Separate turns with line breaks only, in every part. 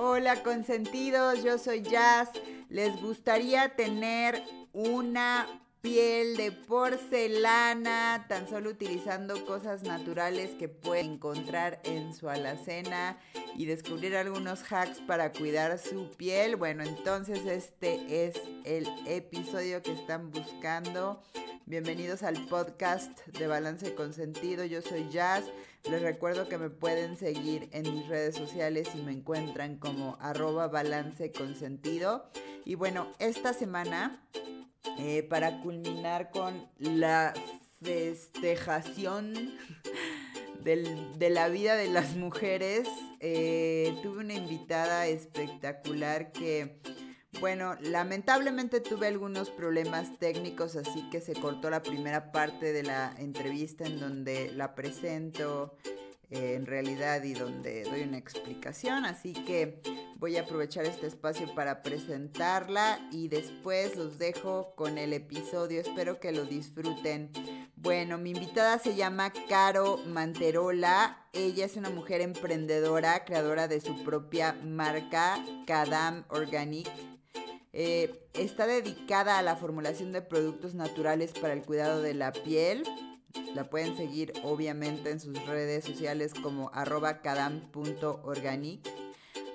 Hola consentidos, yo soy Jazz. ¿Les gustaría tener una piel de porcelana, tan solo utilizando cosas naturales que pueden encontrar en su alacena y descubrir algunos hacks para cuidar su piel. Bueno, entonces este es el episodio que están buscando. Bienvenidos al podcast de Balance con Sentido. Yo soy Jazz. Les recuerdo que me pueden seguir en mis redes sociales y me encuentran como arroba balance con sentido. Y bueno, esta semana eh, para culminar con la festejación de la vida de las mujeres, eh, tuve una invitada espectacular que, bueno, lamentablemente tuve algunos problemas técnicos, así que se cortó la primera parte de la entrevista en donde la presento eh, en realidad y donde doy una explicación, así que voy a aprovechar este espacio para presentarla y después los dejo con el episodio, espero que lo disfruten. Bueno, mi invitada se llama Caro Manterola, ella es una mujer emprendedora, creadora de su propia marca, Kadam Organic. Eh, está dedicada a la formulación de productos naturales para el cuidado de la piel, la pueden seguir obviamente en sus redes sociales como arroba cadam.organic.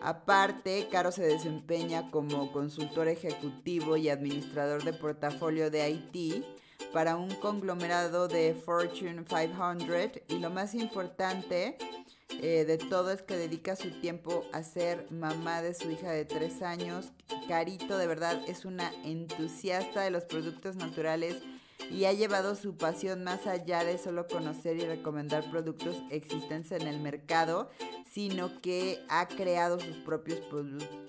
Aparte, Caro se desempeña como consultor ejecutivo y administrador de portafolio de IT para un conglomerado de Fortune 500 y lo más importante eh, de todo es que dedica su tiempo a ser mamá de su hija de tres años. Carito de verdad es una entusiasta de los productos naturales y ha llevado su pasión más allá de solo conocer y recomendar productos existentes en el mercado, sino que ha creado sus propios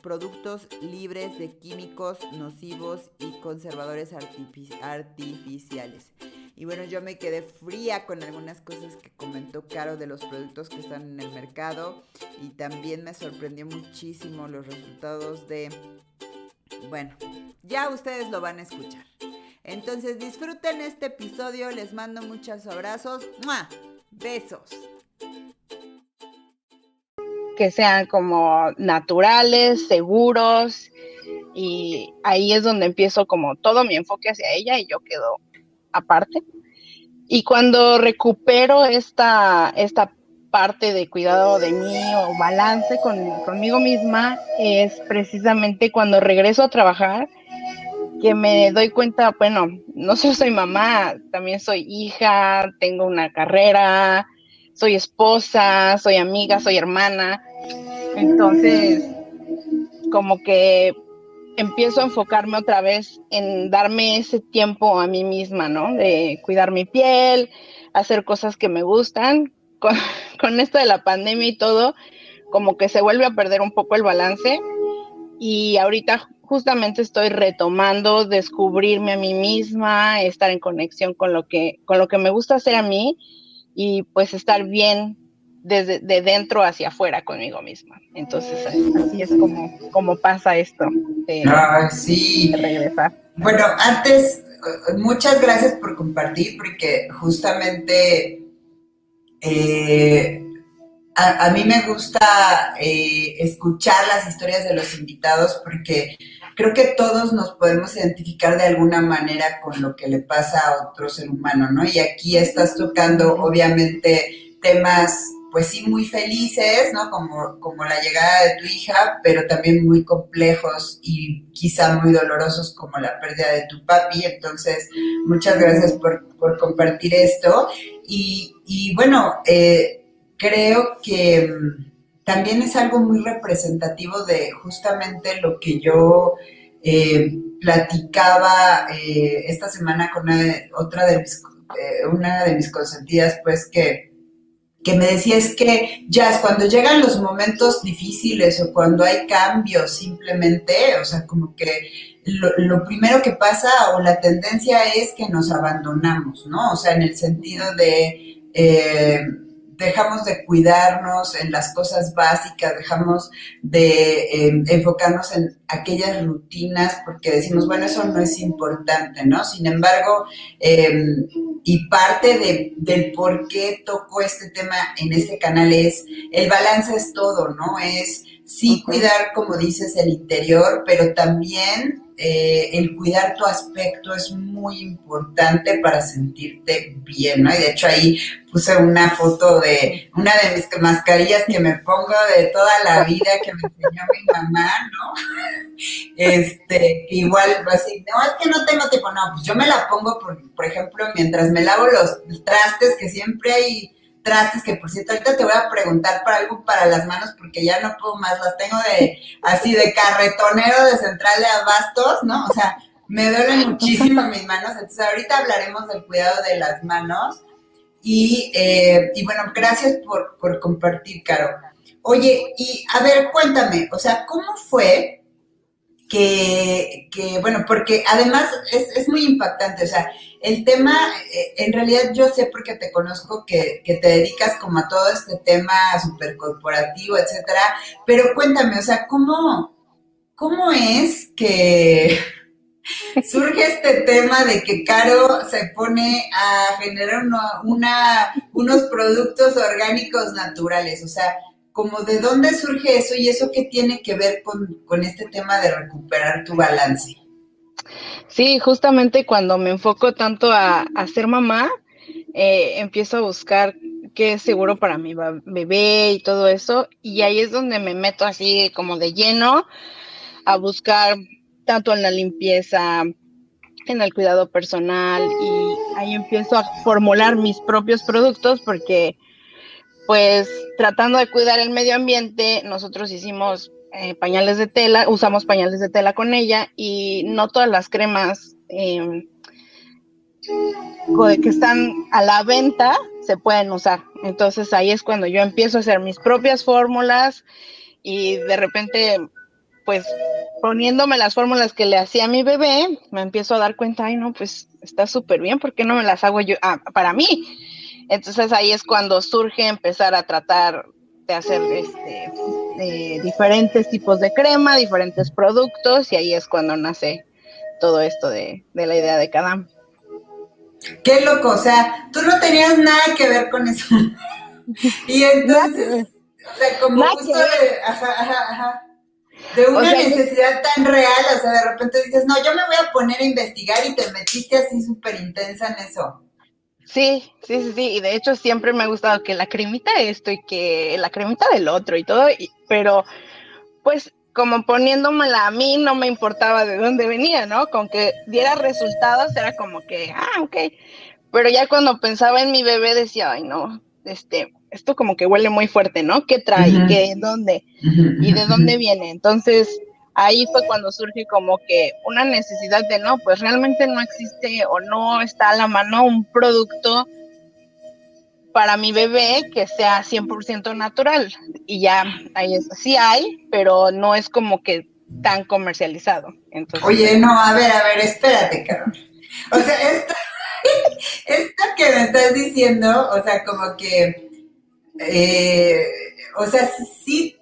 productos libres de químicos nocivos y conservadores artificiales. Y bueno, yo me quedé fría con algunas cosas que comentó Caro de los productos que están en el mercado. Y también me sorprendió muchísimo los resultados de... Bueno, ya ustedes lo van a escuchar. Entonces disfruten este episodio, les mando muchos abrazos, besos.
Que sean como naturales, seguros, y ahí es donde empiezo como todo mi enfoque hacia ella y yo quedo aparte. Y cuando recupero esta, esta parte de cuidado de mí o balance conmigo misma, es precisamente cuando regreso a trabajar que me doy cuenta, bueno, no solo soy mamá, también soy hija, tengo una carrera, soy esposa, soy amiga, soy hermana. Entonces, como que empiezo a enfocarme otra vez en darme ese tiempo a mí misma, ¿no? De cuidar mi piel, hacer cosas que me gustan. Con, con esto de la pandemia y todo, como que se vuelve a perder un poco el balance. Y ahorita justamente estoy retomando descubrirme a mí misma, estar en conexión con lo que, con lo que me gusta hacer a mí y pues estar bien desde de dentro hacia afuera conmigo misma. Entonces así es como, como pasa esto
de, sí. regresar. Bueno, antes, muchas gracias por compartir porque justamente eh, a, mí me gusta eh, escuchar las historias de los invitados porque creo que todos nos podemos identificar de alguna manera con lo que le pasa a otro ser humano, ¿no? Y aquí estás tocando, obviamente, temas, pues sí, muy felices, ¿no? Como, como la llegada de tu hija, pero también muy complejos y quizá muy dolorosos como la pérdida de tu papi. Entonces, muchas gracias por, compartir esto. Y, y bueno, eh, creo que mm, también es algo muy representativo de justamente lo que yo eh, platicaba eh, esta semana con otra de una de mis consentidas, pues que, que me decía es que ya cuando llegan los momentos difíciles o cuando hay cambios simplemente, o sea, como que lo, primero que pasa o la tendencia es que nos abandonamos, ¿no? O sea, en el sentido de dejamos de cuidarnos en las cosas básicas, dejamos de em, enfocarnos en aquellas rutinas porque decimos, bueno, eso no es importante, ¿no? Sin embargo, em, y parte de, del por qué toco este tema en este canal es, el balance es todo, ¿no? Es sí cuidar, como dices, el interior, pero también eh, el cuidar tu aspecto es muy importante para sentirte bien, ¿no? Y de hecho ahí puse una foto de una de mis mascarillas que me pongo de toda la vida que me enseñó mi mamá, ¿no? Este, igual, así, no, es que no tengo tiempo, no, pues yo me la pongo, por, por ejemplo, mientras me lavo los trastes, que siempre hay trastes, que por cierto, ahorita te voy a preguntar para algo para las manos porque ya no puedo más, las tengo de así de carretonero de central de abastos, ¿no? O sea, me duelen muchísimo mis manos, entonces ahorita hablaremos del cuidado de las manos y, eh, y bueno, gracias por, por compartir, Caro. Oye, y a ver, cuéntame, o sea, ¿cómo fue que, que bueno, porque además es, es muy impactante, o sea, el tema, eh, en realidad yo sé porque te conozco que, te dedicas como a todo este tema súper corporativo, etcétera, pero cuéntame, o sea, ¿cómo, cómo es que surge este tema de que Caro se pone a generar una, unos productos orgánicos naturales? O sea, como de dónde surge eso y eso qué tiene que ver con, este tema de recuperar tu balance.
Sí, justamente cuando me enfoco tanto a, ser mamá, eh, empiezo a buscar qué es seguro para mi bebé y todo eso, y ahí es donde me meto así como de lleno a buscar tanto en la limpieza, en el cuidado personal, y ahí empiezo a formular mis propios productos porque pues tratando de cuidar el medio ambiente, nosotros hicimos eh, pañales de tela, usamos pañales de tela con ella y no todas las cremas em, que están a la venta se pueden usar. Entonces ahí es cuando yo empiezo a hacer mis propias fórmulas y de repente, pues poniéndome las fórmulas que le hacía a mi bebé, me empiezo a dar cuenta, ay no, pues está súper bien, ¿por qué no me las hago yo ah, para mí? Entonces ahí es cuando surge empezar a tratar de hacer este, diferentes tipos de crema, diferentes productos, y ahí es cuando nace todo esto de, la idea de Kadam.
Qué loco, o sea, tú no tenías nada que ver con eso. y entonces, o sea, como justo de, ajá, ajá, ajá, de una necesidad tan real, o sea, de repente dices, no, yo me voy a poner a investigar y te metiste así súper intensa en eso.
Sí, sí, sí, sí, y de hecho siempre me ha gustado que la cremita esto y que la cremita del otro y todo, pero pues como poniéndomela a mí no me importaba de dónde venía, ¿no? Con que diera resultados era como que, ah, ok, pero ya cuando pensaba en mi bebé decía, ay, no, este, esto como que huele muy fuerte, ¿no? ¿Qué trae? ¿Qué? ¿Dónde? ¿Y de dónde viene? Entonces, ahí fue cuando surge como que una necesidad de no, pues realmente no existe o no está a la mano un producto para mi bebé que sea 100% natural. Y ya, ahí es, sí hay, pero no es como que tan comercializado. Entonces,
Oye, no, a ver, a ver, espérate, Carol. O sea, esto, esto que me estás diciendo, o sea, como que, eh, o sea, sí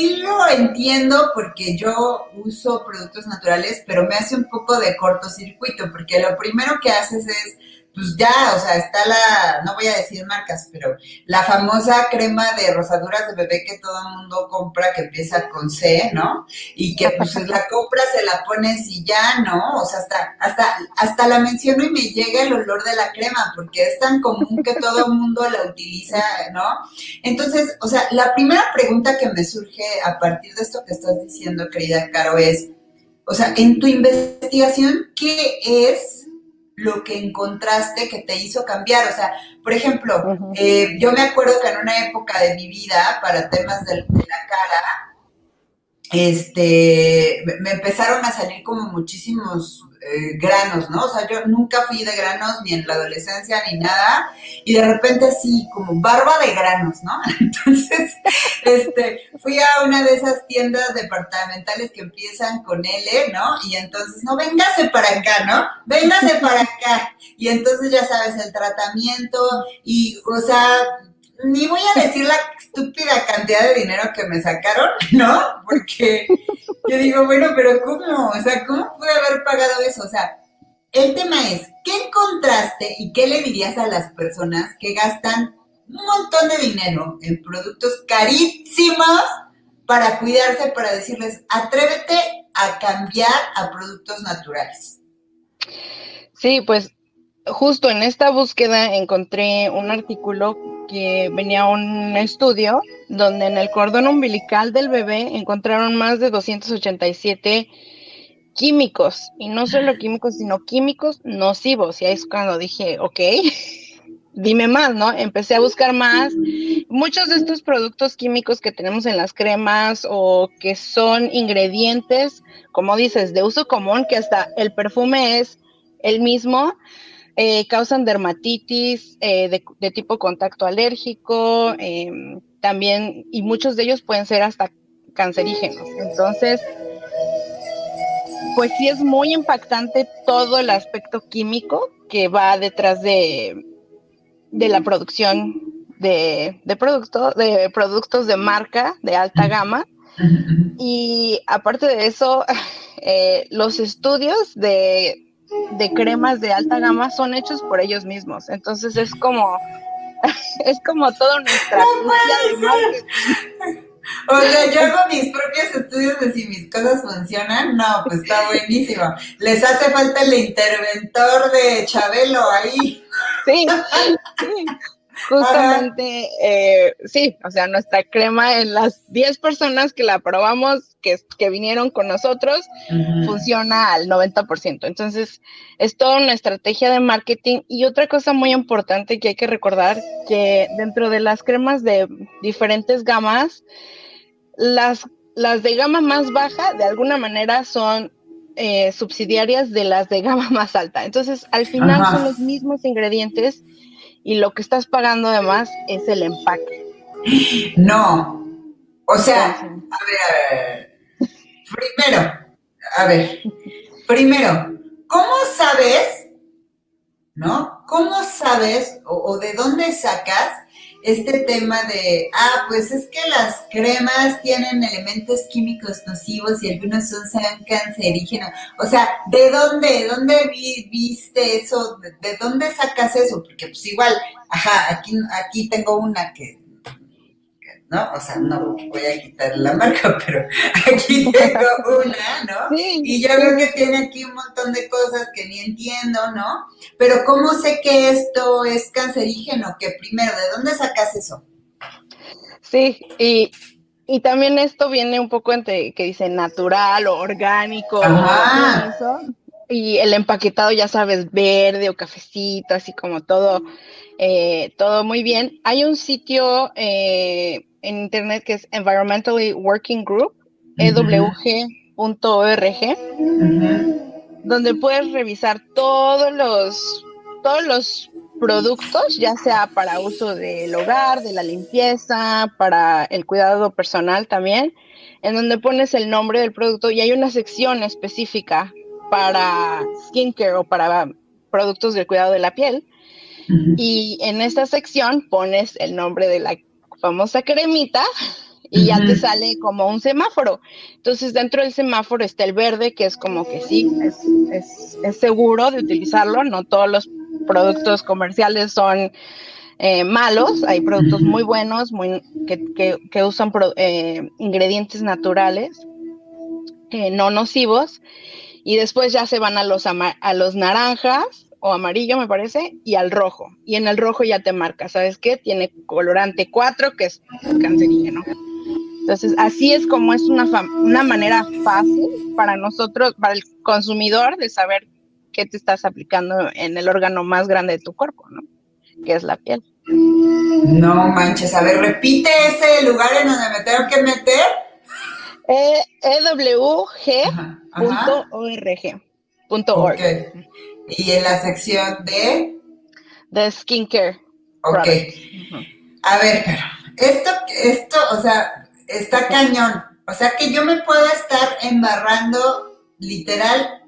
sí lo entiendo porque yo uso productos naturales, pero me hace un poco de cortocircuito, porque lo primero que haces es pues ya, o sea, está la, no voy a decir marcas, pero la famosa crema de rosaduras de bebé que todo el mundo compra, que empieza con C, ¿no? Y que pues la compra, se la pones y ya, ¿no? O sea, hasta, hasta, hasta la menciono y me llega el olor de la crema, porque es tan común que todo mundo la utiliza, ¿no? Entonces, o sea, la primera pregunta que me surge a partir de esto que estás diciendo, querida Caro, es, o sea, en tu investigación, ¿qué es lo que encontraste que te hizo cambiar. O sea, por ejemplo, eh, yo me acuerdo que en una época de mi vida, para temas de, de la cara, este, me empezaron a salir como muchísimos eh, granos, ¿no? O sea, yo nunca fui de granos ni en la adolescencia ni nada, y de repente así, como barba de granos, ¿no? Entonces, este, fui a una de esas tiendas departamentales que empiezan con L, ¿no? Y entonces, no, véngase para acá, ¿no? Véngase para acá. Y entonces, ya sabes, el tratamiento, y, o sea, ni voy a decir la estúpida cantidad de dinero que me sacaron, ¿no? Porque yo digo, bueno, pero ¿cómo? O sea, ¿cómo pude haber pagado eso? O sea, el tema es, ¿qué encontraste y qué le dirías a las personas que gastan un montón de dinero en productos carísimos para cuidarse, para decirles, atrévete a cambiar a productos naturales?
Sí, pues justo en esta búsqueda encontré un artículo que venía un estudio donde en el cordón umbilical del bebé encontraron más de 287 químicos, y no solo químicos, sino químicos nocivos. Y ahí es cuando dije, ok, dime más, ¿no? Empecé a buscar más. Muchos de estos productos químicos que tenemos en las cremas o que son ingredientes, como dices, de uso común, que hasta el perfume es el mismo, eh, causan dermatitis eh, de, tipo contacto alérgico, em, también, y muchos de ellos pueden ser hasta cancerígenos. Entonces, pues sí es muy impactante todo el aspecto químico que va detrás de, de la producción de, de, de productos de marca de alta gama. Y aparte de eso, eh, los estudios de de cremas de alta gama son hechos por ellos mismos. Entonces es como, es como toda una estrategia de.
O sea, yo hago mis propios estudios de si mis cosas funcionan. No, pues está buenísimo. Les hace falta el interventor de Chabelo ahí.
Sí, sí. Justamente, eh, sí, o sea, nuestra crema en las 10 personas que la probamos, que, que vinieron con nosotros, funciona al 90%. Entonces, es toda una estrategia de marketing. Y otra cosa muy importante que hay que recordar, que dentro de las cremas de diferentes gamas, las, las de gama más baja, de alguna manera, son eh, subsidiarias de las de gama más alta. Entonces, al final son los mismos ingredientes y lo que estás pagando además es el empaque.
No. O sea, a ver, a ver. Primero, a ver. Primero, ¿cómo sabes, no? ¿Cómo sabes o, o de dónde sacas este tema de, ah, pues es que las cremas tienen elementos químicos nocivos y algunos son cancerígenos. O sea, ¿de dónde, dónde viste eso? ¿De, dónde sacas eso? Porque pues igual, ajá, aquí, aquí tengo una que ¿no? O sea, no voy a quitar la marca, pero aquí tengo una, ¿no? Y yo veo que tiene aquí un montón de cosas que ni entiendo, ¿no? Pero ¿cómo sé que esto es cancerígeno? Que primero, ¿de dónde sacas eso?
Sí, y, y también esto viene un poco entre que dice natural o orgánico, y el empaquetado, ya sabes, verde o cafecito, así como todo, eh, todo muy bien. Hay un sitio eh, en internet que es Environmentally Working Group, ewg.org, donde puedes revisar todos los, todos los productos, ya sea para uso del hogar, de la limpieza, para el cuidado personal también, en donde pones el nombre del producto y hay una sección específica para skincare o para productos del cuidado de la piel. Y en esta sección pones el nombre de la famosa cremita y ya te sale como un semáforo. Entonces dentro del semáforo está el verde, que es como que sí, es, seguro de utilizarlo, no todos los productos comerciales son eh, malos, hay productos muy buenos muy, que, usan eh, ingredientes naturales, eh, no nocivos, y después ya se van a los, a los naranjas, o amarillo, me parece, y al rojo. Y en el rojo ya te marca, ¿sabes qué? Tiene colorante 4, que es cancerígeno. Entonces, así es como es una, una manera fácil para nosotros, para el consumidor, de saber qué te estás aplicando en el órgano más grande de tu cuerpo, ¿no? Que es la piel.
No manches, a ver, repite ese lugar en donde me tengo que meter.
E ewg.org.
Y en la sección de...
De skincare.
Ok. A ver, esto, esto, o sea, está cañón. O sea que yo me puedo estar embarrando literal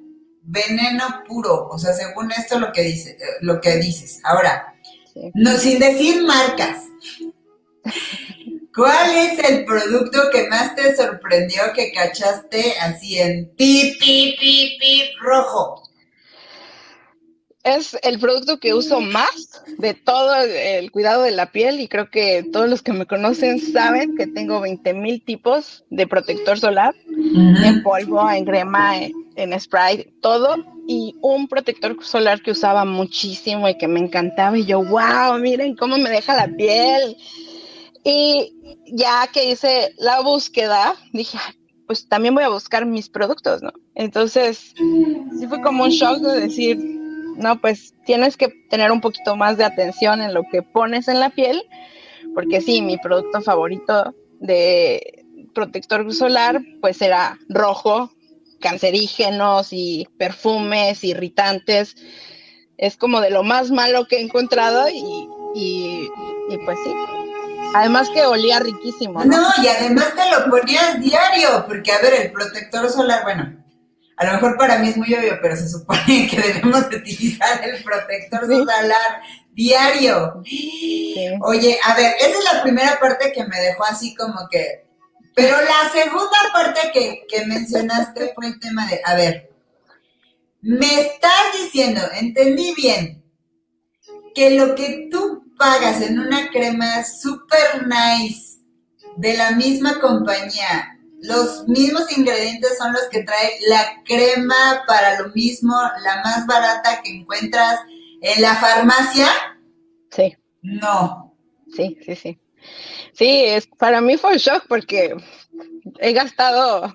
veneno puro. O sea, según esto lo que dice, lo que dices. Ahora, no, sin decir marcas. ¿Cuál es el producto que más te sorprendió que cachaste así en pi, pi, pi, pi, rojo?
Es el producto que uso más de todo el cuidado de la piel y creo que todos los que me conocen saben que tengo 20 mil tipos de protector solar en polvo, en crema, en, spray, todo y un protector solar que usaba muchísimo y que me encantaba y yo, wow, miren cómo me deja la piel. Y ya que hice la búsqueda, dije, pues también voy a buscar mis productos, ¿no? Entonces, sí fue como un shock de decir, no, pues tienes que tener un poquito más de atención en lo que pones en la piel, porque sí, mi producto favorito de protector solar, pues era rojo, cancerígenos y perfumes irritantes. Es como de lo más malo que he encontrado y, y, pues sí. Además que olía riquísimo.
¿no? y además te lo ponías diario, porque a ver, el protector solar, bueno, a lo mejor para mí es muy obvio, pero se supone que debemos utilizar el protector solar diario. Oye, a ver, esa es la primera parte que me dejó así como que... Pero la segunda parte que, que mencionaste fue el tema de, a ver, me estás diciendo, entendí bien, que lo que tú pagas en una crema super nice de la misma compañía los mismos ingredientes son los que trae la crema para lo mismo, la más barata que encuentras en la farmacia.
Sí.
No.
Sí, sí, sí. Sí, es, para mí fue un shock porque he gastado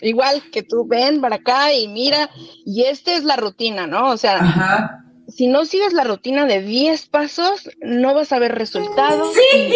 igual que tú, ven para acá y mira, y esta es la rutina, ¿no? O sea, Ajá si no sigues la rutina de 10 pasos, no vas a ver resultados.
Sí,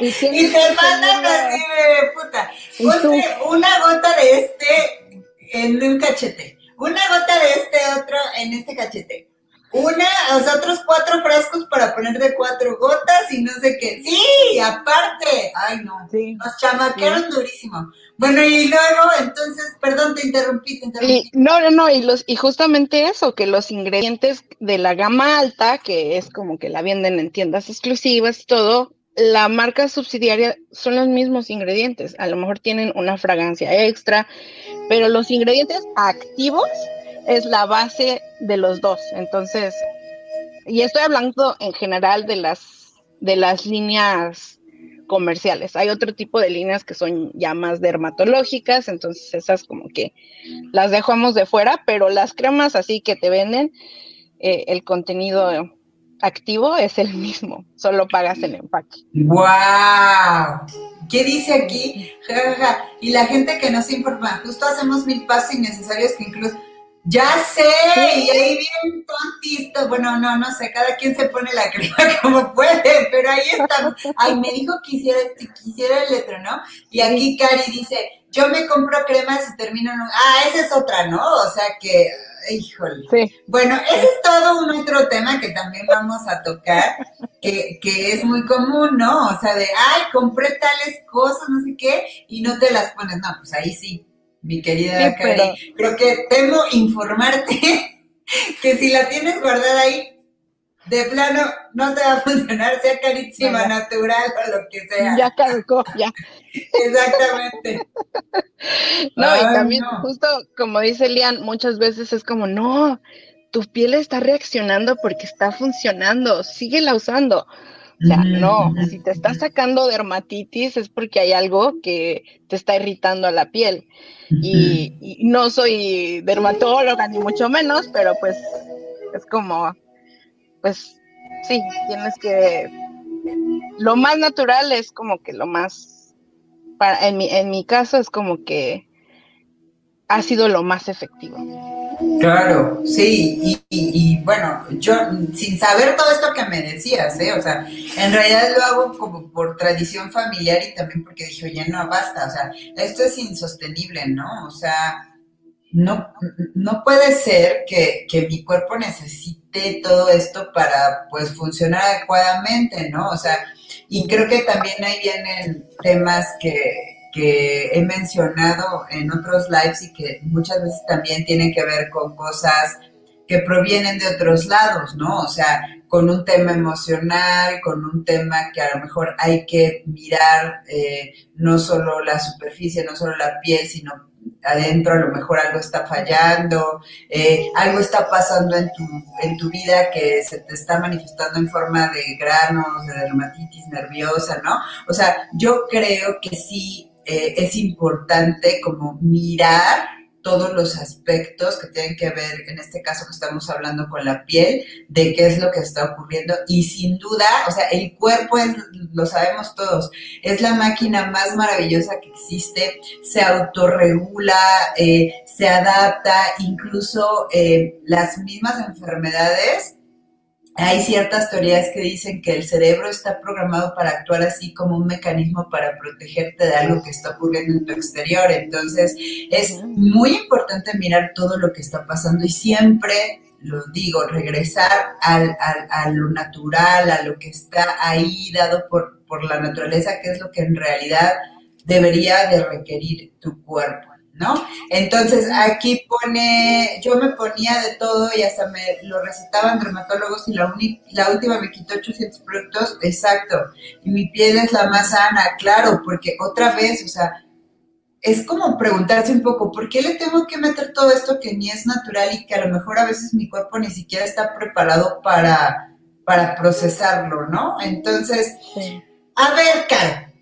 y, te mandan así de puta. Ponte una gota de este en un cachete, una gota de este otro en este cachete. Una, o sea, otros cuatro frascos para poner de cuatro gotas y no sé qué. Sí, aparte. Ay, no. Sí. Nos chamaquearon durísimo. Bueno, y luego, entonces, perdón, te interrumpí, te interrumpí.
no, no, no, y, los, y justamente eso, que los ingredientes de la gama alta, que es como que la venden en tiendas exclusivas y todo, la marca subsidiaria son los mismos ingredientes. A lo mejor tienen una fragancia extra, pero los ingredientes activos es la base de los dos. Entonces, y estoy hablando en general de las, de las líneas comerciales. Hay otro tipo de líneas que son ya más dermatológicas, entonces esas como que las dejamos de fuera, pero las cremas así que te venden, eh, el contenido activo es el mismo, solo pagas el empaque.
¡Wow! ¿Qué dice aquí? Y la gente que no se informa, justo hacemos mil pasos innecesarios que incluso ya sé, y ahí bien tontista, bueno, no, no sé, cada quien se pone la crema como puede, pero ahí está. Ay, me dijo que hiciera, este, quisiera el letro, ¿no? Y aquí Cari dice, yo me compro cremas y termino en un... Ah, esa es otra, ¿no? O sea que, híjole. Sí. Bueno, ese es todo un otro tema que también vamos a tocar, que, que es muy común, ¿no? O sea, de, ay, compré tales cosas, no sé qué, y no te las pones. No, pues ahí sí, mi querida Cari. Creo que temo informarte que si la tienes guardada ahí, de plano no te va a funcionar, sea carísima, natural o lo que sea.
Ya caducó, ya.
Exactamente.
no, y también justo como dice Lian, muchas veces es como, no, tu piel está reaccionando porque está funcionando, síguela usando. O sea, no, si te está sacando dermatitis es porque hay algo que te está irritando a la piel. Y, no soy dermatóloga ni mucho menos, pero pues es como, pues sí, tienes que, lo más natural es como que lo más, para, en, mi, en mi caso es como que ha sido lo más efectivo.
Claro, sí, y, bueno, yo sin saber todo esto que me decías, ¿eh? o sea, en realidad lo hago como por tradición familiar y también porque dije, oye, no, basta, o sea, esto es insostenible, ¿no? O sea, no, no puede ser que, que mi cuerpo necesite todo esto para, pues, funcionar adecuadamente, ¿no? O sea, y creo que también ahí vienen temas que, que he mencionado en otros lives y que muchas veces también tienen que ver con cosas que provienen de otros lados, ¿no? O sea, con un tema emocional, con un tema que a lo mejor hay que mirar eh, no solo la superficie, no solo la piel, sino adentro a lo mejor algo está fallando, eh, algo está pasando en tu, en tu vida que se te está manifestando en forma de granos, de dermatitis nerviosa, ¿no? O sea, yo creo que sí eh, es importante como mirar todos los aspectos que tienen que ver, en este caso que estamos hablando con la piel, de qué es lo que está ocurriendo. Y sin duda, o sea, el cuerpo, lo sabemos todos, es la máquina más maravillosa que existe, se autorregula, eh, se adapta, incluso eh, las mismas enfermedades hay ciertas teorías que dicen que el cerebro está programado para actuar así como un mecanismo para protegerte de algo que está ocurriendo en tu exterior. Entonces, es muy importante mirar todo lo que está pasando y siempre, lo digo, regresar al, a lo natural, a lo que está ahí dado por, por la naturaleza, que es lo que en realidad debería de requerir tu cuerpo. ¿No? Entonces aquí pone, yo me ponía de todo y hasta me lo recetaban dermatólogos y la, la última me quitó 800 productos, exacto, y mi piel es la más sana, claro, porque otra vez, o sea, es como preguntarse un poco, ¿por qué le tengo que meter todo esto que ni es natural y que a lo mejor a veces mi cuerpo ni siquiera está preparado para, para procesarlo, ¿no? Entonces, a ver, Car,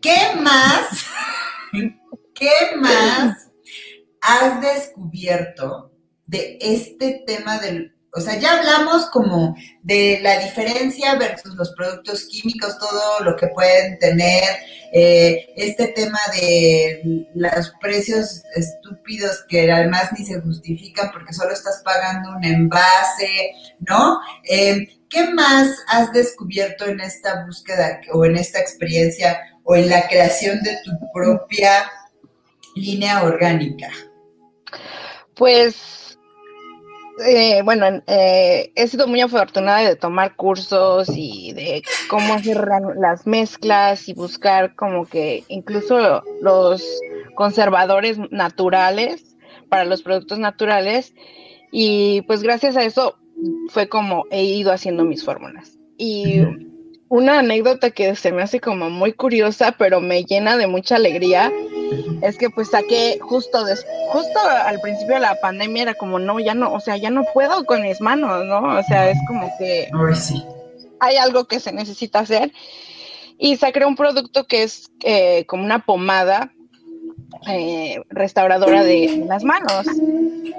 ¿qué más? ¿Qué más has descubierto de este tema del... O sea, ya hablamos como de la diferencia versus los productos químicos, todo lo que pueden tener, eh, este tema de los precios estúpidos que además ni se justifican porque solo estás pagando un envase, ¿no? Eh, ¿Qué más has descubierto en esta búsqueda o en esta experiencia o en la creación de tu propia línea orgánica?
Pues, eh, bueno, eh, he sido muy afortunada de tomar cursos y de cómo hacer las mezclas y buscar como que incluso los conservadores naturales para los productos naturales. Y pues gracias a eso fue como he ido haciendo mis fórmulas. Y una anécdota que se me hace como muy curiosa, pero me llena de mucha alegría, es que pues saqué justo justo al principio de la pandemia era como no, ya no, o sea, ya no puedo con mis manos, ¿no? O sea, es como que hay algo que se necesita hacer. Y saqué un producto que es eh, como una pomada eh, restauradora de, las manos.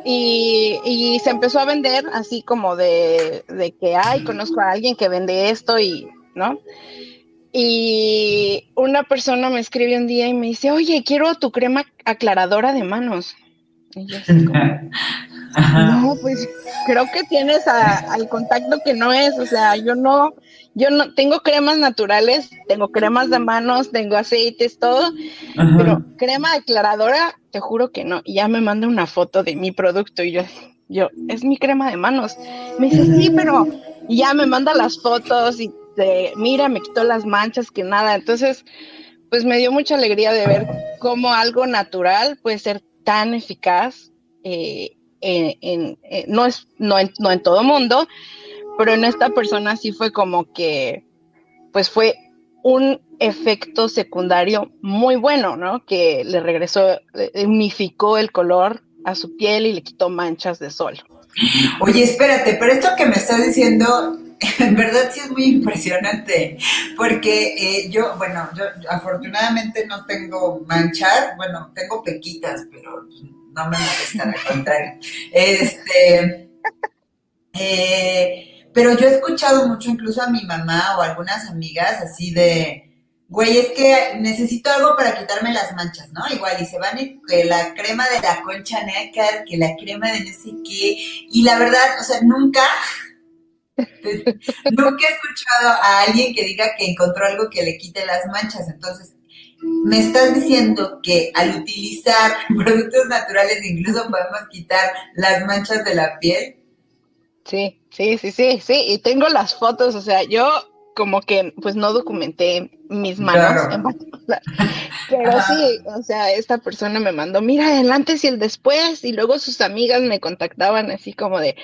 Y, y, se empezó a vender así como de, de que, ay, conozco a alguien que vende esto y ¿no? Y una persona me escribe un día y me dice, oye, quiero tu crema aclaradora de manos. Y yo así como, no, pues creo que tienes al contacto que no es, o sea, yo no, yo no, tengo cremas naturales, tengo cremas de manos, tengo aceites, todo, pero crema aclaradora, te juro que no. Y ya me manda una foto de mi producto y yo, yo, es mi crema de manos. Me dice, sí, pero ya me manda las fotos y mira, me quitó las manchas, que nada. Entonces, pues me dio mucha alegría de ver cómo algo natural puede ser tan eficaz. Eh, en, eh, no, es, no, en, no en todo mundo, pero en esta persona sí fue como que, pues fue un efecto secundario muy bueno, ¿no? Que le regresó, unificó el color a su piel y le quitó manchas de sol.
Oye, espérate, pero esto que me estás diciendo en verdad sí es muy impresionante, porque eh, yo, bueno, yo afortunadamente no tengo manchas, bueno, tengo pequitas, pero no me molestan, al contrario. Este, eh, pero yo he escuchado mucho incluso a mi mamá o algunas amigas así de, güey, es que necesito algo para quitarme las manchas, ¿no? Igual, y se van que la crema de la concha nácar, que la crema de no sé qué, y la verdad, o sea, nunca Nunca he escuchado a alguien que diga que encontró algo que le quite las manchas. Entonces, me estás diciendo que al utilizar productos naturales incluso podemos quitar las manchas de la piel.
Sí, sí, sí, sí, sí. Y tengo las fotos, o sea, yo como que pues no documenté mis manos pero sí, o sea, esta persona me mandó, mira, el antes y el después, y luego sus amigas me contactaban así como de,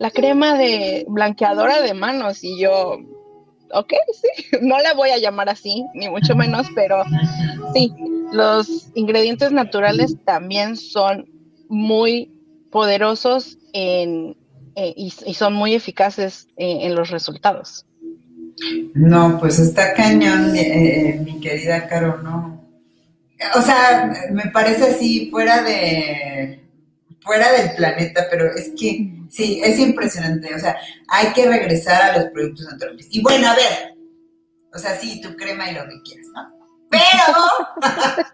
la crema de blanqueadora de manos y yo, ok, sí, no la voy a llamar así, ni mucho menos, pero sí, los ingredientes naturales también son muy poderosos en, eh, y, son muy eficaces eh, en los resultados.
No, pues está cañón, eh, mi querida Caro, no. O sea, me parece así fuera de fuera del planeta, pero es que sí, es impresionante. O sea, hay que regresar a los productos naturales. Y bueno, a ver, o sea, sí, tu crema y lo que quieras, ¿no? Pero,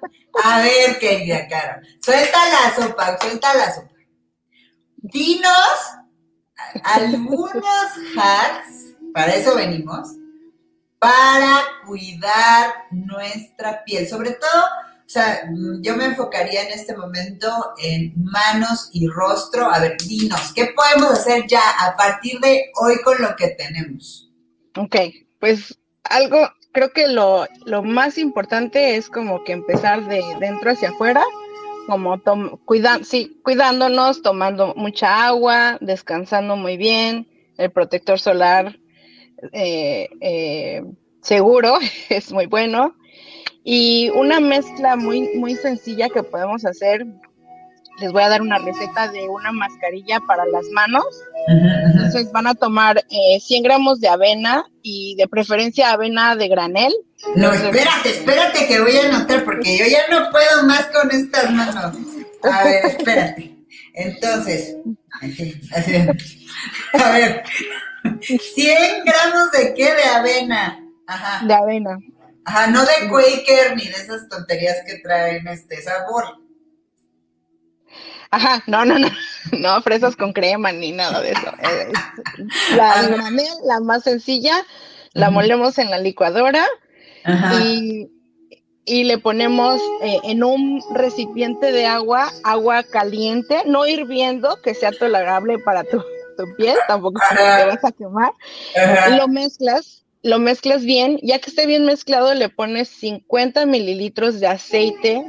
a ver, querida Caro, suelta la sopa, suelta la sopa. Dinos algunos hacks, para eso venimos, para cuidar nuestra piel. Sobre todo, o sea, yo me enfocaría en este momento en manos y rostro. A ver, dinos, ¿qué podemos hacer ya a partir de hoy con lo que tenemos?
Ok, pues algo, creo que lo, lo más importante es como que empezar de dentro hacia afuera como cuidan, sí, cuidándonos, tomando mucha agua, descansando muy bien, el protector solar eh, eh, seguro es muy bueno. Y una mezcla muy, muy sencilla que podemos hacer les voy a dar una receta de una mascarilla para las manos. Entonces van a tomar 100 eh, gramos de avena y de preferencia avena de granel.
No, espérate, espérate que voy a anotar porque yo ya no puedo más con estas manos. A ver, espérate. Entonces, a ver, 100 gramos de qué de avena.
Ajá. De avena.
Ajá, no de Quaker ni de esas tonterías que traen este sabor.
Ajá, no, no, no, no, fresas con crema ni nada de eso. La granel, la más sencilla, la molemos en la licuadora y, le ponemos eh, en un recipiente de agua, agua caliente, no hirviendo, que sea tolerable para tu, piel, tampoco te vas a quemar. Lo mezclas, lo mezclas bien, ya que esté bien mezclado, le pones 50 mililitros de aceite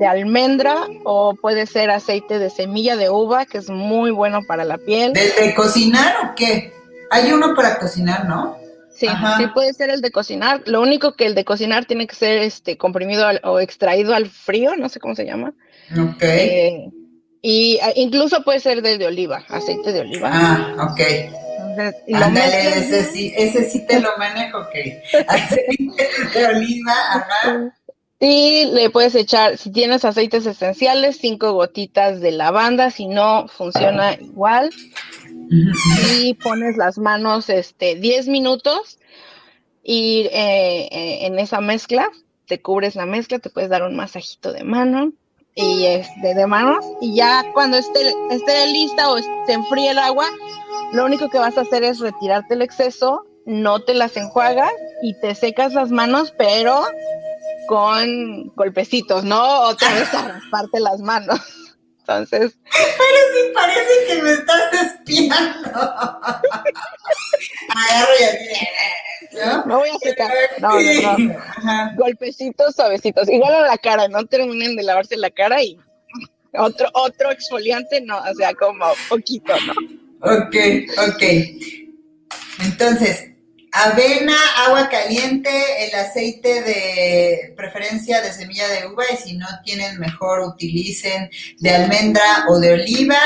de almendra o puede ser aceite de semilla de uva, que es muy bueno para la piel.
¿De, cocinar o qué? Hay uno para cocinar, ¿no?
Sí, sí puede ser el de cocinar. Lo único que el de cocinar tiene que ser este comprimido o extraído al frío, no sé cómo se llama.
Ok. Eh,
y incluso puede ser del de oliva, aceite de oliva.
Ah, ok. Ándale, ese sí, ese sí te lo manejo, ok. Aceite de oliva, ajá.
Y le puedes echar, si tienes aceites esenciales, cinco gotitas de lavanda, si no, funciona igual. Y pones las manos este, 10 minutos y eh, eh, en esa mezcla, te cubres la mezcla, te puedes dar un masajito de mano y este, de manos y ya cuando esté, esté lista o se enfríe el agua, lo único que vas a hacer es retirarte el exceso, no te las enjuagas y te secas las manos, pero con golpecitos, ¿no? Otra vez a rasparte las manos. Entonces.
Pero sí parece que me estás espiando. Agarro y.
¿no? Me voy a secar. No, no, no. Golpecitos suavecitos. Igual a la cara, no terminen de lavarse la cara y otro, otro exfoliante, no, o sea, como poquito, ¿no?
Ok, ok. Entonces, avena, agua caliente, el aceite de preferencia de semilla de uva y si no tienen mejor utilicen de almendra o de oliva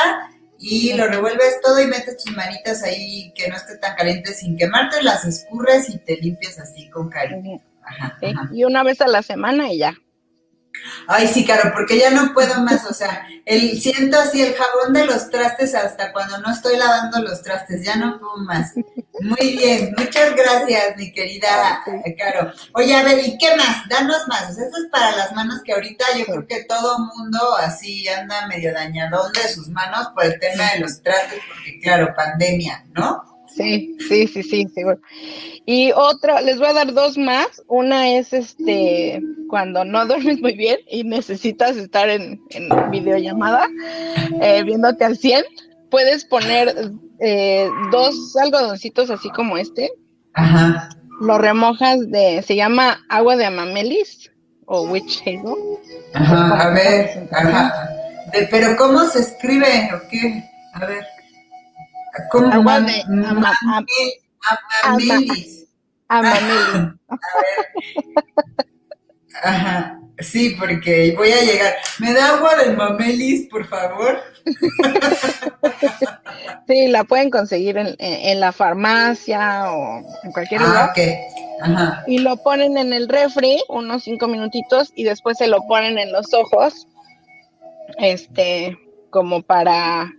y lo revuelves todo y metes tus manitas ahí que no esté tan caliente sin quemarte, las escurres y te limpias así con cariño.
Y una vez a la semana y ya.
Ay, sí, Caro, porque ya no puedo más, o sea, el siento así el jabón de los trastes hasta cuando no estoy lavando los trastes, ya no puedo más. Muy bien, muchas gracias, mi querida Caro. Oye, a ver, ¿y qué más? Danos más. Eso es para las manos que ahorita yo creo que todo mundo así anda medio dañadón de sus manos por el tema de los trastes, porque claro, pandemia, ¿no?
Sí, sí, sí, sí, seguro. Y otra, les voy a dar dos más. Una es este cuando no duermes muy bien y necesitas estar en, videollamada eh, viéndote al 100, puedes poner eh, dos algodoncitos así como este.
Ajá.
Lo remojas de, se llama agua de amamelis o witch hazel.
Ajá, a ver, ajá. pero ¿cómo se escribe o qué? A ver.
¿Cómo? Agua de A Mameli.
A ver. Ajá. Sí, porque voy a llegar. ¿Me da agua del mamelis, por favor?
Sí, la pueden conseguir en, la farmacia o en cualquier ah, lugar. Ajá. Y lo ponen en el refri unos cinco minutitos y después se lo ponen en los ojos. Este, como para.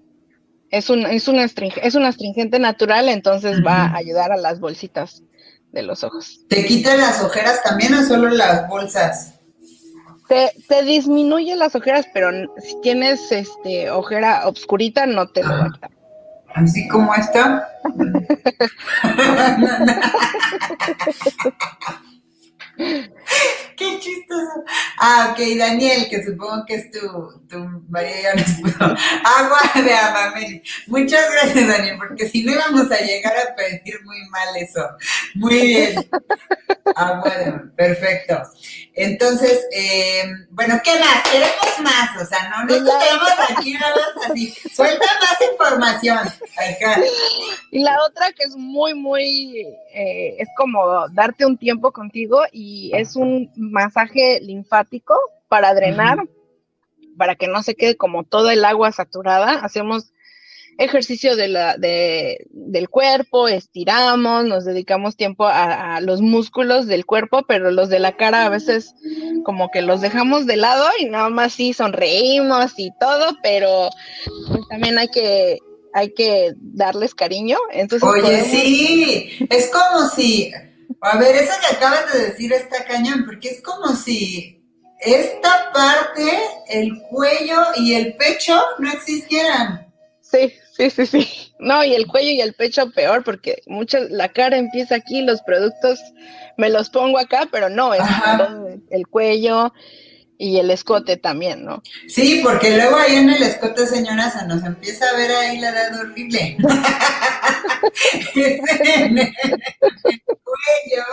Es un, es un, es un astringente natural, entonces va a ayudar a las bolsitas de los ojos.
¿Te quitan las ojeras también o solo las bolsas?
Te, te, disminuye las ojeras, pero si tienes este ojera obscurita, no te lo va a quitar.
Así como está. Qué chistoso. Ah, ok, Daniel, que supongo que es tu, tu María Agua de Amameli. Muchas gracias, Daniel, porque si no íbamos a llegar a pedir muy mal eso. Muy bien. Agua de Perfecto. Entonces, eh, bueno, ¿qué más? Queremos más, o sea, no nos quedamos aquí nada más así. Suelta más información.
Y la otra que es muy, muy, eh, es como darte un tiempo contigo y es un masaje linfático para drenar, para que no se quede como toda el agua saturada. Hacemos ejercicio de la, de, del cuerpo, estiramos, nos dedicamos tiempo a, los músculos del cuerpo, pero los de la cara a veces como que los dejamos de lado y nada más sí sonreímos y todo, pero pues también hay que hay que darles cariño. Entonces,
Oye, sí, es como si, a ver, eso que acabas de decir está cañón, porque es como si esta parte, el cuello y el pecho no existieran.
Sí, Sí, sí, sí. No, y el cuello y el pecho peor, porque mucha, la cara empieza aquí, los productos me los pongo acá, pero no, es el cuello y el escote también, ¿no?
Sí, porque luego ahí en el escote, señora, se nos empieza a ver ahí la edad horrible. en el cuello,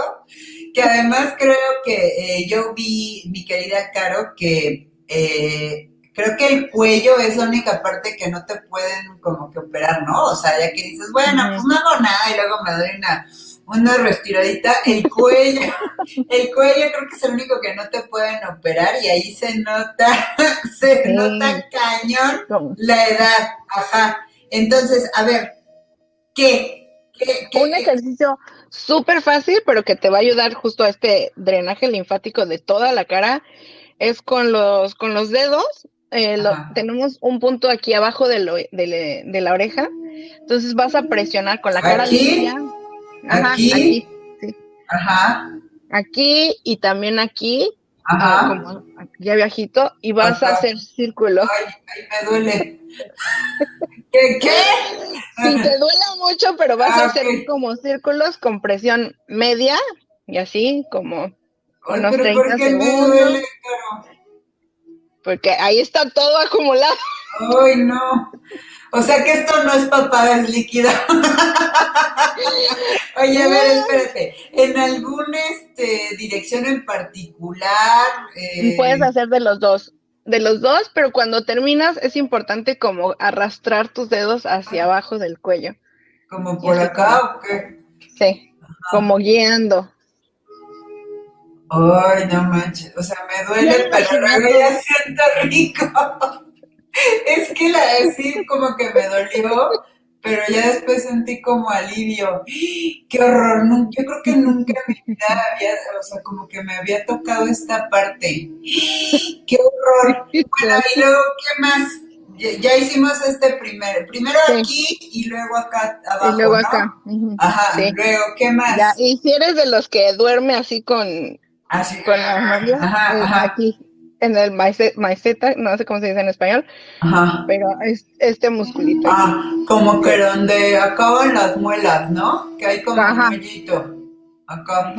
que además creo que eh, yo vi, mi querida Caro, que eh, creo que el cuello es la única parte que no te pueden como que operar, ¿no? O sea, ya que dices, bueno, pues no hago nada y luego me doy una, una respiradita, el cuello, el cuello creo que es el único que no te pueden operar y ahí se nota, se nota cañón la edad, ajá. Entonces, a ver, ¿qué?
Un ejercicio súper fácil, pero que te va a ayudar justo a este drenaje linfático de toda la cara, es con los, con los dedos eh, tenemos un punto aquí abajo de, lo, de, la oreja. Entonces vas a presionar con la cara limpia.
aquí. Aquí, sí. Ajá.
Aquí y también aquí. Ajá. como ya viajito. Y vas a hacer círculos.
Ay, ay, me duele. ¿Qué? ¿Qué?
Sí, te duele mucho, pero vas a ah, hacer como círculos con presión media y así como unos 30 segundos. Me duele, porque ahí está todo acumulado.
Ay, no. O sea que esto no es papada, líquida. Oye, a ver, espérate. ¿En alguna este, dirección en particular?
Eh? Puedes hacer de los dos. De los dos, pero cuando terminas es importante como arrastrar tus dedos hacia abajo del cuello.
¿Como por acá o qué?
Sí, como guiando.
Ay, no manches, o sea, me duele, pero luego ya siento rico. es que la decir como que me dolió, pero ya después sentí como alivio. ¡Qué horror! Yo creo que nunca en mi vida había, o sea, como que me había tocado esta parte. ¡Qué horror! Bueno, y luego, ¿qué más? Ya, hicimos este primero, primero aquí y luego acá abajo. Y luego acá. Ajá, luego, ¿qué más? Ya,
y si eres de los que duerme así con
Ah,
con la magia, eh, aquí en el maiceta, no sé cómo se dice en español, pero es este musculito.
Ah, como que donde acaban las muelas, ¿no? Que hay como un muellito. Acá.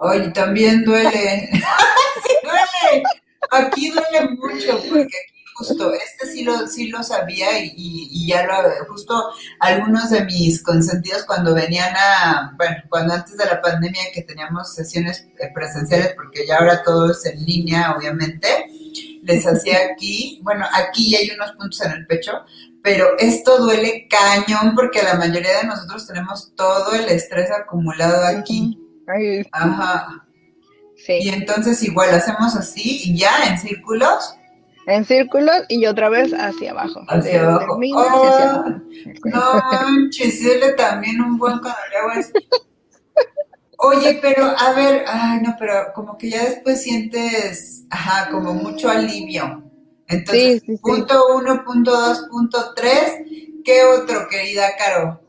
Ay, también duele. sí duele. Aquí duele mucho porque aquí justo, este sí lo, sí lo sabía y, y, ya lo, justo algunos de mis consentidos cuando venían a, bueno, cuando antes de la pandemia que teníamos sesiones eh, presenciales, porque ya ahora todo es en línea, obviamente, les hacía aquí, bueno, aquí hay unos puntos en el pecho, pero esto duele cañón porque la mayoría de nosotros tenemos todo el estrés acumulado aquí. Ajá. Sí. Y entonces igual hacemos así y ya en círculos.
En círculos y otra vez hacia abajo.
Hacia abajo. Oh, No manches, también un buen canalejo Oye, pero a ver, ay, no, pero como que ya después sientes, ajá, como mucho alivio. Entonces, punto uno, punto dos, punto tres, ¿qué otro, querida Caro?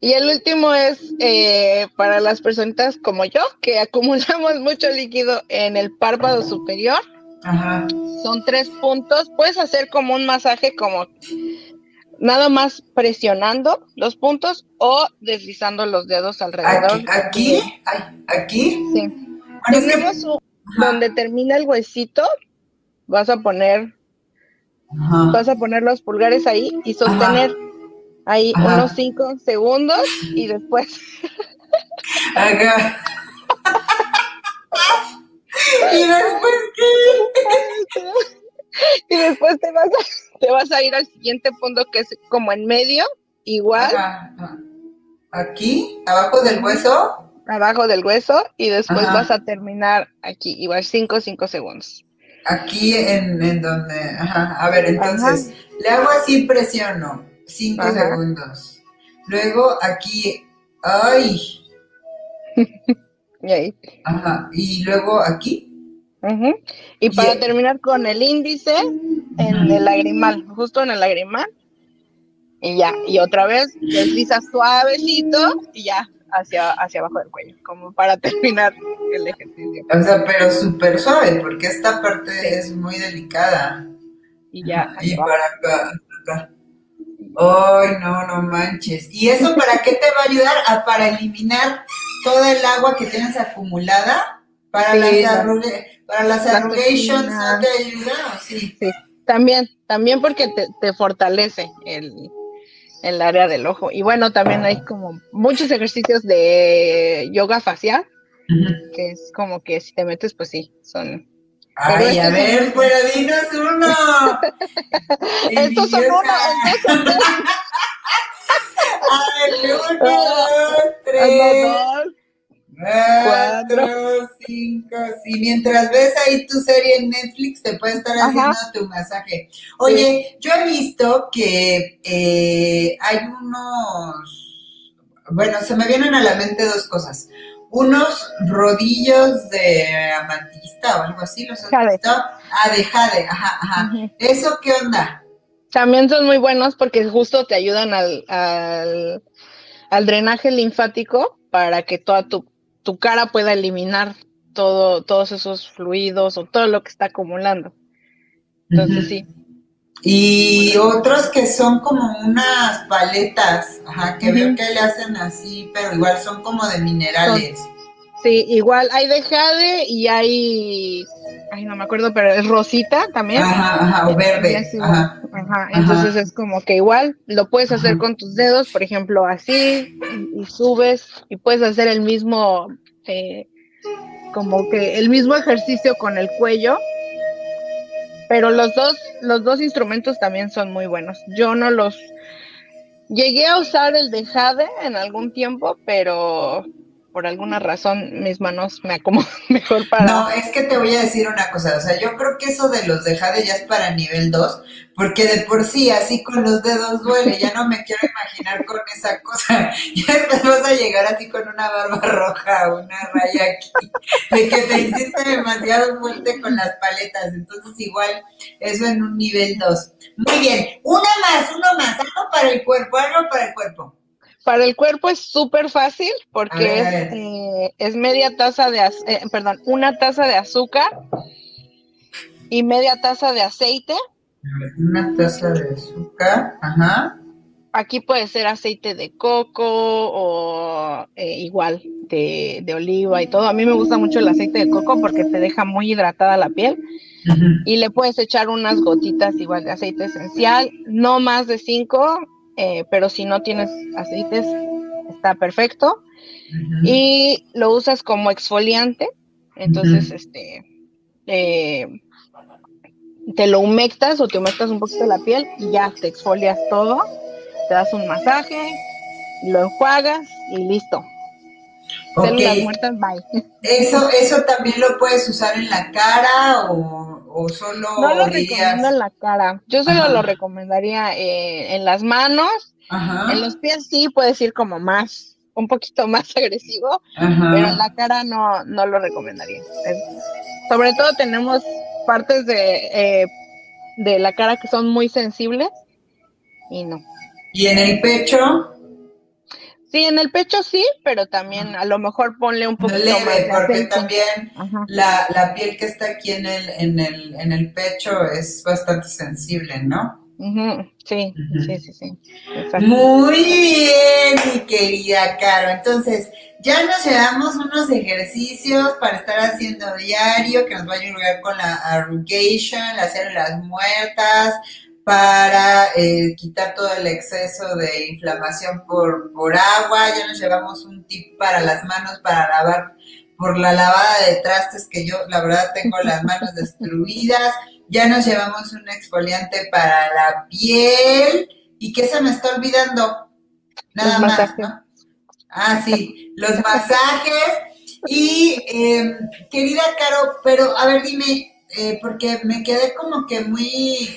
Y el último es eh, para las personitas como yo, que acumulamos mucho líquido en el párpado superior. Ajá. Son tres puntos. Puedes hacer como un masaje, como nada más presionando los puntos o deslizando los dedos alrededor.
¿Aquí? ¿Aquí?
Sí. Tenemos donde termina el huesito, vas a poner, vas a poner los pulgares ahí y sostener ahí unos cinco segundos y después.
Acá. ¿Y después qué?
y después te vas, a, te vas a ir al siguiente punto que es como en medio, igual.
Aquí, abajo del hueso.
Abajo del hueso y después vas a terminar aquí, igual 5, 5 segundos.
Aquí en, en donde, ajá, a ver, entonces, le hago así, presiono, 5 segundos. Luego aquí, ay.
y ahí.
Ajá, y luego aquí.
Y para terminar con el índice, en el lagrimal, justo en el lagrimal. Y ya, y otra vez desliza suavecito y ya hacia, hacia abajo del cuello, como para terminar el ejercicio.
O sea, pero súper suave, porque esta parte es muy delicada.
Y ya.
Y para acá, acá. Ay, no, no manches. ¿Y eso para qué te va a ayudar? A, para eliminar toda el agua que tienes acumulada para las para las arrugations no te ayuda, sí? sí?
También, también porque te, fortalece el, área del ojo. Y bueno, también hay como muchos ejercicios de yoga facial, que es como que si te metes, pues sí, son...
Ay, a ver, pues dinos uno.
estos son uno,
A ver, uno, dos, tres cuatro, cinco, sí. Mientras ves ahí tu serie en Netflix, te puede estar haciendo tu masaje. Oye, yo he visto que eh, hay unos, bueno, se me vienen a la mente dos cosas. Unos rodillos de amatista o algo así, ¿los has visto? Ah, de jade, ajá, ajá. ¿Eso qué onda?
También son muy buenos porque justo te ayudan al, al, al drenaje linfático para que toda tu tu cara pueda eliminar todo, todos esos fluidos o todo lo que está acumulando. Entonces, sí.
Y otros que son como unas paletas, ajá, que veo que le hacen así, pero igual son como de minerales.
sí, igual hay de jade y hay, ay, no me acuerdo, pero es rosita también.
Ajá, ajá, o verde.
Ajá. ajá. entonces es como que igual lo puedes hacer con tus dedos, por ejemplo, así, y, subes, y puedes hacer el mismo, eh, como que el mismo ejercicio con el cuello, pero los dos, los dos instrumentos también son muy buenos. Yo no los llegué a usar el de Jade en algún tiempo, pero por alguna razón mis manos me acomodan mejor para...
No, es que te voy a decir una cosa, o sea, yo creo que eso de los de Jade ya es para nivel 2, porque de por sí así con los dedos duele, ya no me quiero imaginar con esa cosa, ya después vas a llegar así con una barba roja, una raya aquí, de que te hiciste demasiado fuerte con las paletas, entonces igual eso en un nivel 2. Muy bien, una más, uno más, algo para el cuerpo, algo para el cuerpo.
Para el cuerpo es súper fácil porque es, eh, es, media taza de, eh, perdón, una taza de azúcar y media taza de aceite.
Una taza de azúcar, ajá.
Aquí puede ser aceite de coco o eh, igual de, de, oliva y todo. A mí me gusta mucho el aceite de coco porque te deja muy hidratada la piel. Y le puedes echar unas gotitas igual de aceite esencial, no más de cinco, eh, pero si no tienes aceites, está perfecto. Y lo usas como exfoliante, entonces, este, eh, te lo humectas o te humectas un poquito la piel y ya te exfolias todo, te das un masaje, lo enjuagas y listo. Células muertas, bye.
¿Eso, ¿Eso también lo puedes usar en la cara o, solo
No lo recomiendo en la cara. Yo solo lo recomendaría eh, en las manos. En los pies sí puedes ir como más, un poquito más agresivo, pero en la cara no, no lo recomendaría. sobre todo tenemos partes de, eh, de la cara que son muy sensibles y no.
¿Y en el pecho?
Sí, en el pecho sí, pero también a lo mejor ponle un poquito
leve, porque también la, la, piel que está aquí en el, en, el, en el pecho es bastante sensible, ¿no?
Sí, sí, sí, sí.
Muy bien, mi querida Caro. Entonces, ya nos llevamos unos ejercicios para estar haciendo diario que nos va a ayudar con la arrugation, las células muertas, para eh, quitar todo el exceso de inflamación por, por agua. Ya nos llevamos un tip para las manos para lavar por la lavada de trastes que yo la verdad tengo las manos destruidas. Ya nos llevamos un exfoliante para la piel. ¿Y qué se me está olvidando? Nada más, ¿no? Ah, sí, los masajes. Y, em, querida Caro, pero a ver, dime, eh, porque me quedé como que muy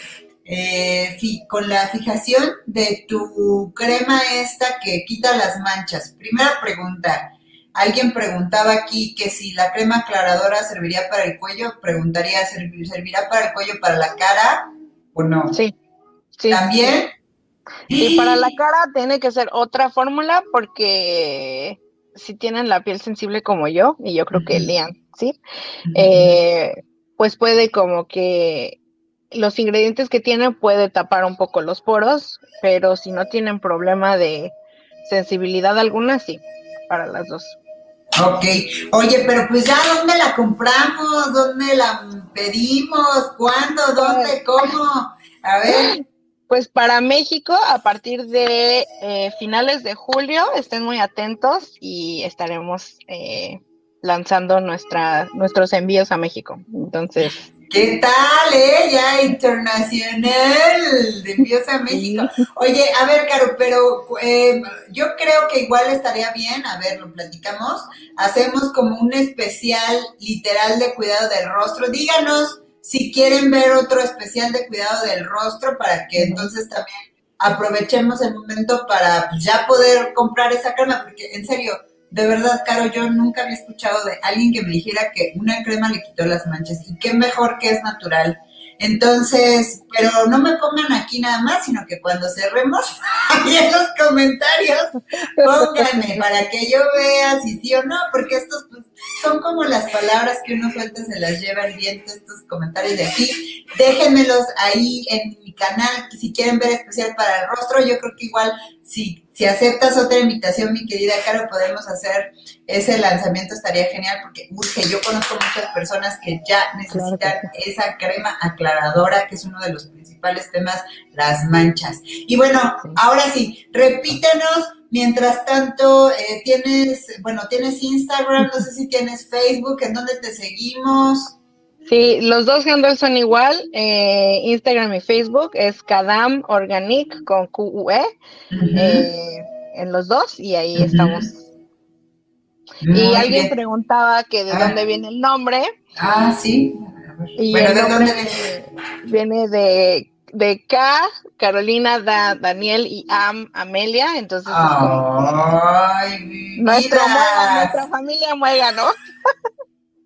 eh, con la fijación de tu crema esta que quita las manchas. Primera pregunta. Alguien preguntaba aquí que si la crema aclaradora serviría para el cuello, preguntaría, ¿servirá para el cuello, para la cara o no?
Sí. sí
¿También?
Y para la cara tiene que ser otra fórmula porque si tienen la piel sensible como yo, y yo creo que Lean, ¿sí? Eh, pues puede como que los ingredientes que tienen puede tapar un poco los poros, pero si no tienen problema de sensibilidad alguna, sí, para las dos.
Ok, oye, pero pues ya, ¿dónde la compramos? ¿Dónde la pedimos? ¿Cuándo? ¿Dónde? ¿Cómo? A ver.
Pues para México, a partir de eh, finales de julio, estén muy atentos y estaremos eh, lanzando nuestra, nuestros envíos a México. Entonces,
¿Qué tal, eh? Ya internacional de envíos a México. Oye, a ver, Caro, pero eh, yo creo que igual estaría bien, a ver, lo platicamos. Hacemos como un especial literal de cuidado del rostro. Díganos si quieren ver otro especial de cuidado del rostro para que entonces también aprovechemos el momento para pues, ya poder comprar esa crema, porque en serio, de verdad, Caro, yo nunca había escuchado de alguien que me dijera que una crema le quitó las manchas y qué mejor que es natural. Entonces, pero no me pongan aquí nada más, sino que cuando cerremos, ahí en los comentarios, pónganme para que yo vea si sí o no, porque estos pues, son como las palabras que uno suelta, se las lleva el viento, estos comentarios de aquí. Déjenmelos ahí en mi canal, si quieren ver especial para el rostro, yo creo que igual si si aceptas otra invitación, mi querida Caro, podemos hacer ese lanzamiento, estaría genial porque urge. Yo conozco muchas personas que ya necesitan esa crema aclaradora, que es uno de los principales temas, las manchas. Y bueno, ahora sí, repítenos. Mientras tanto, eh, tienes, bueno, tienes Instagram, no sé si tienes Facebook, ¿en dónde te seguimos?
Sí, los dos handles son igual, eh, Instagram y Facebook es Kadam Organic con QUE eh, en los dos y ahí estamos. y alguien preguntaba que de dónde viene el nombre.
Ah, sí.
Y el nombre viene? de, de K, Carolina, da, Daniel y Am, Amelia, entonces
Ay,
nuestra, nuestra familia muega, ¿no?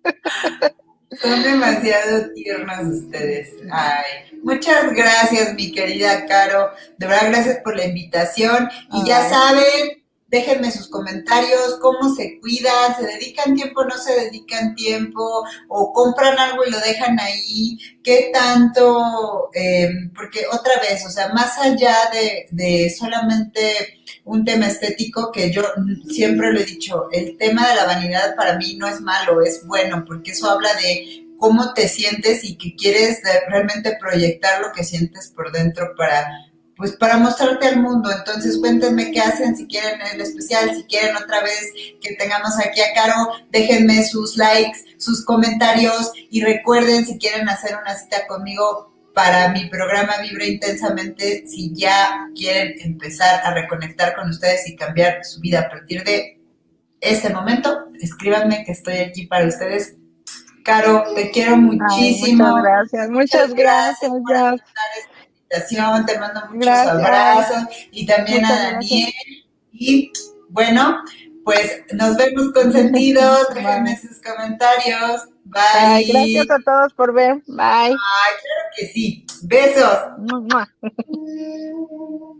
Son demasiado tiernos ustedes. Ay, muchas gracias, mi querida Caro. De verdad, gracias por la invitación. Y ya saben, déjenme sus comentarios, cómo se cuidan, se dedican tiempo, no se dedican tiempo, o compran algo y lo dejan ahí, qué tanto, eh, porque otra vez, o sea, más allá de, de solamente un tema estético que yo siempre lo he dicho, el tema de la vanidad para mí no es malo, es bueno, porque eso habla de cómo te sientes y que quieres realmente proyectar lo que sientes por dentro para pues para mostrarte al mundo. Entonces cuéntenme qué hacen, si quieren el especial, si quieren otra vez que tengamos aquí a Caro, déjenme sus likes, sus comentarios y recuerden si quieren hacer una cita conmigo para mi programa Vibra Intensamente, si ya quieren empezar a reconectar con ustedes y cambiar su vida a partir de este momento, escríbanme que estoy aquí para ustedes. Caro, te quiero muchísimo.
muchas gracias, muchas, gracias. gracias
invitación, te mando muchos abrazos y también a Daniel. Y bueno, pues nos vemos consentidos, déjenme sus comentarios. Bye.
Gracias a todos por ver. Bye.
Ay, claro que sí. Besos.